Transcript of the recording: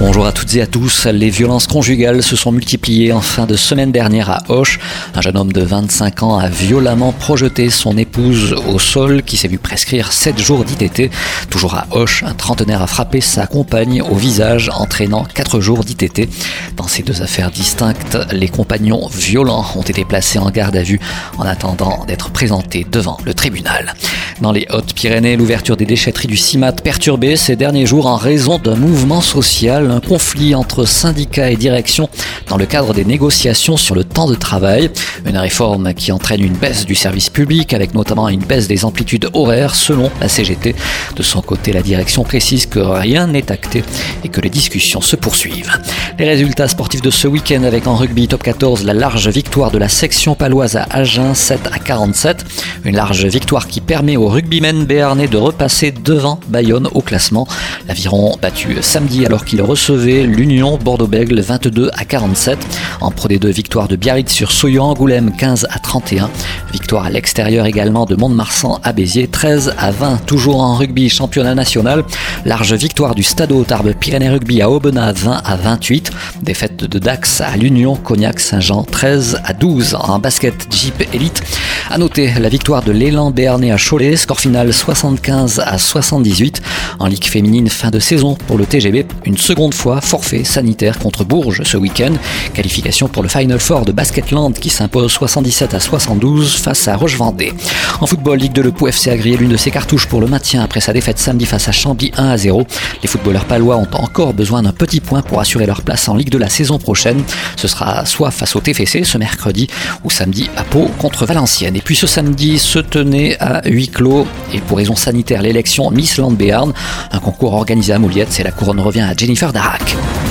Bonjour à toutes et à tous. Les violences conjugales se sont multipliées en fin de semaine dernière à Auch. Un jeune homme de 25 ans a violemment projeté son épouse au sol qui s'est vu prescrire 7 jours d'ITT. Toujours à Auch, un trentenaire a frappé sa compagne au visage entraînant 4 jours d'ITT. Dans ces deux affaires distinctes, les compagnons violents ont été placés en garde à vue en attendant d'être présentés devant le tribunal. Dans les Hautes-Pyrénées, l'ouverture des déchetteries du CIMAT perturbée ces derniers jours en raison d'un mouvement social un conflit entre syndicats et direction dans le cadre des négociations sur le temps de travail. Une réforme qui entraîne une baisse du service public avec notamment une baisse des amplitudes horaires selon la CGT. De son côté, la direction précise que rien n'est acté et que les discussions se poursuivent. Les résultats sportifs de ce week-end avec en rugby top 14 la large victoire de la section paloise à Agen 7 à 47. Une large victoire qui permet aux rugbymen béarnais de repasser devant Bayonne au classement. L'aviron battu samedi alors qu'il reçoit l'Union Bordeaux-Bègle 22 à 47. En Pro D2, victoire de Biarritz sur Soyo Angoulême 15 à 31. Victoire à l'extérieur également de Mont-de-Marsan à Béziers 13 à 20. Toujours en rugby championnat national. Large victoire du Stade Tarbes Pyrénées Rugby à Aubenas 20 à 28. Défaite de Dax à l'Union Cognac Saint-Jean 13 à 12. En basket Jeep Elite. À noter la victoire de l'élan béarnais à Cholet. Score final 75 à 78. En Ligue féminine fin de saison pour le TGB. Une seconde fois forfait sanitaire contre Bourges ce week-end. Qualification pour le Final Four de Basketland qui s'impose 77 à 72 face à Roche-Vendée. En football, Ligue de Le Pou FC a grillé l'une de ses cartouches pour le maintien après sa défaite samedi face à Chambly 1 à 0. Les footballeurs palois ont encore besoin d'un petit point pour assurer leur place en Ligue de la saison prochaine. Ce sera soit face au TFC ce mercredi ou samedi à Pau contre Valenciennes. Et puis ce samedi se tenait à huis clos et pour raison sanitaire l'élection Miss Land Béarn, un concours organisé à Mouliette. C'est la couronne revient à Jennifer Dark.